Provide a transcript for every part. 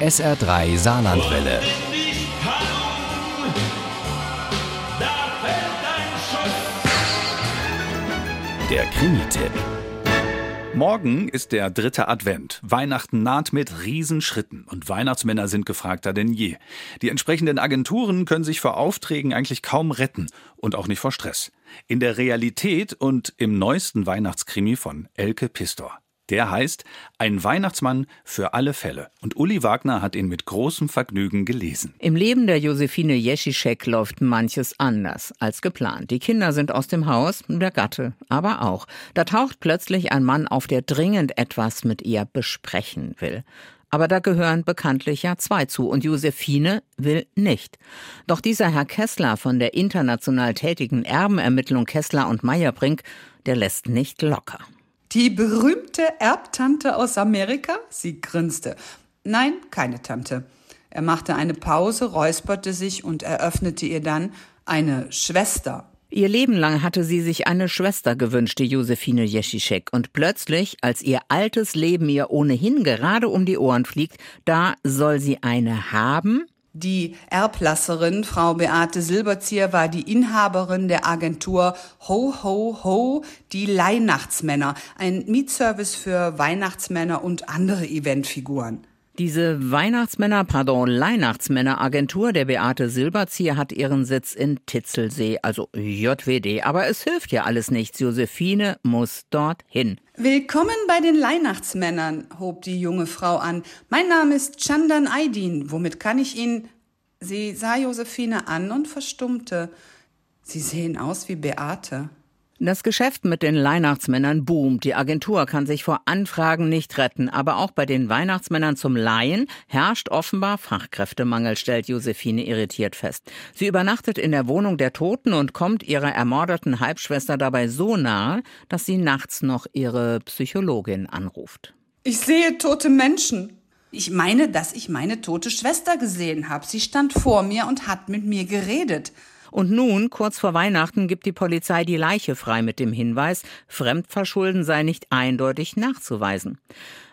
SR3 Saarlandwelle. Der Krimi-Tipp. Morgen ist der dritte Advent. Weihnachten naht mit Riesenschritten und Weihnachtsmänner sind gefragter denn je. Die entsprechenden Agenturen können sich vor Aufträgen eigentlich kaum retten und auch nicht vor Stress. In der Realität und im neuesten Weihnachtskrimi von Elke Pistor. Der heißt Ein Weihnachtsmann für alle Fälle. Und Uli Wagner hat ihn mit großem Vergnügen gelesen. Im Leben der Josephine Jeschischek läuft manches anders als geplant. Die Kinder sind aus dem Haus, der Gatte aber auch. Da taucht plötzlich ein Mann auf, der dringend etwas mit ihr besprechen will. Aber da gehören bekanntlich ja zwei zu und Josephine will nicht. Doch dieser Herr Kessler von der international tätigen Erbenermittlung Kessler und Meyerbrink, der lässt nicht locker. Die berühmte Erbtante aus Amerika? Sie grinste. Nein, keine Tante. Er machte eine Pause, räusperte sich und eröffnete ihr dann eine Schwester. Ihr Leben lang hatte sie sich eine Schwester gewünscht, die Josephine Jeschischek. Und plötzlich, als ihr altes Leben ihr ohnehin gerade um die Ohren fliegt, da soll sie eine haben, die Erblasserin, Frau Beate Silberzieher, war die Inhaberin der Agentur Ho Ho Ho, die Leihnachtsmänner, ein Mietservice für Weihnachtsmänner und andere Eventfiguren. Diese Weihnachtsmänner, pardon, Weihnachtsmänner-Agentur der Beate Silberzieher hat ihren Sitz in Titzelsee, also JWD. Aber es hilft ja alles nichts. Josephine muss dorthin. Willkommen bei den Weihnachtsmännern, hob die junge Frau an. Mein Name ist Chandan Aydin. Womit kann ich Ihnen? Sie sah Josephine an und verstummte. Sie sehen aus wie Beate. Das Geschäft mit den Weihnachtsmännern boomt. Die Agentur kann sich vor Anfragen nicht retten. Aber auch bei den Weihnachtsmännern zum Laien herrscht offenbar Fachkräftemangel, stellt Josephine irritiert fest. Sie übernachtet in der Wohnung der Toten und kommt ihrer ermordeten Halbschwester dabei so nahe, dass sie nachts noch ihre Psychologin anruft. Ich sehe tote Menschen. Ich meine, dass ich meine tote Schwester gesehen habe. Sie stand vor mir und hat mit mir geredet. Und nun, kurz vor Weihnachten, gibt die Polizei die Leiche frei mit dem Hinweis, Fremdverschulden sei nicht eindeutig nachzuweisen.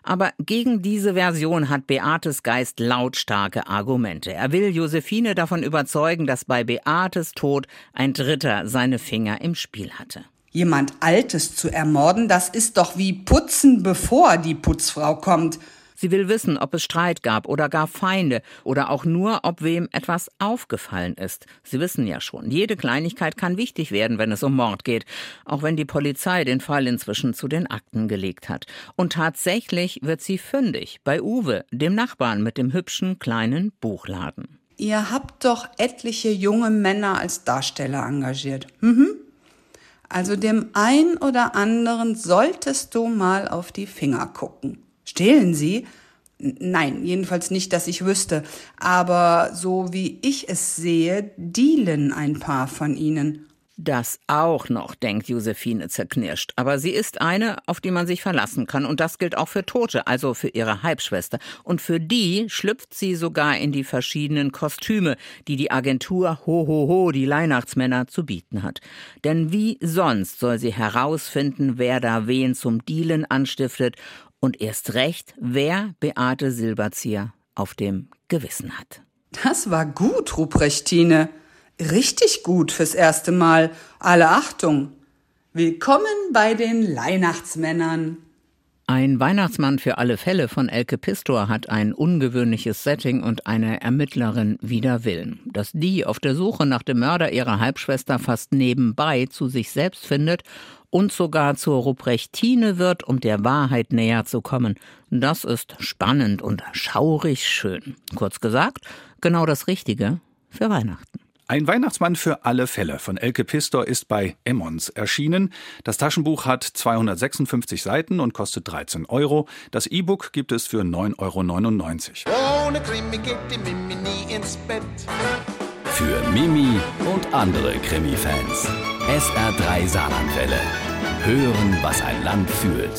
Aber gegen diese Version hat Beates Geist lautstarke Argumente. Er will Josephine davon überzeugen, dass bei Beates Tod ein Dritter seine Finger im Spiel hatte. Jemand Altes zu ermorden, das ist doch wie putzen, bevor die Putzfrau kommt. Sie will wissen, ob es Streit gab oder gar Feinde oder auch nur, ob wem etwas aufgefallen ist. Sie wissen ja schon, jede Kleinigkeit kann wichtig werden, wenn es um Mord geht, auch wenn die Polizei den Fall inzwischen zu den Akten gelegt hat. Und tatsächlich wird sie fündig bei Uwe, dem Nachbarn mit dem hübschen kleinen Buchladen. Ihr habt doch etliche junge Männer als Darsteller engagiert. Mhm. Also dem ein oder anderen solltest du mal auf die Finger gucken. Stehlen sie? Nein, jedenfalls nicht, dass ich wüsste. Aber so wie ich es sehe, dealen ein paar von ihnen. Das auch noch, denkt Josephine zerknirscht. Aber sie ist eine, auf die man sich verlassen kann. Und das gilt auch für Tote, also für ihre Halbschwester. Und für die schlüpft sie sogar in die verschiedenen Kostüme, die die Agentur Ho Ho Ho, die Weihnachtsmänner, zu bieten hat. Denn wie sonst soll sie herausfinden, wer da wen zum Dealen anstiftet und erst recht, wer Beate Silberzieher auf dem Gewissen hat. Das war gut, Ruprechtine. Richtig gut fürs erste Mal. Alle Achtung. Willkommen bei den Weihnachtsmännern. Ein Weihnachtsmann für alle Fälle von Elke Pistor hat ein ungewöhnliches Setting und eine Ermittlerin wider Willen. Dass die auf der Suche nach dem Mörder ihrer Halbschwester fast nebenbei zu sich selbst findet und sogar zur Ruprechtine wird, um der Wahrheit näher zu kommen. Das ist spannend und schaurig schön. Kurz gesagt, genau das Richtige für Weihnachten. Ein Weihnachtsmann für alle Fälle von Elke Pistor ist bei Emmons erschienen. Das Taschenbuch hat 256 Seiten und kostet 13 Euro. Das E-Book gibt es für 9,99 Euro. Ohne Krimi geht die Mimi nie ins Bett. Für Mimi und andere Krimi-Fans. SR3 Saarlandwelle. Hören, was ein Land fühlt.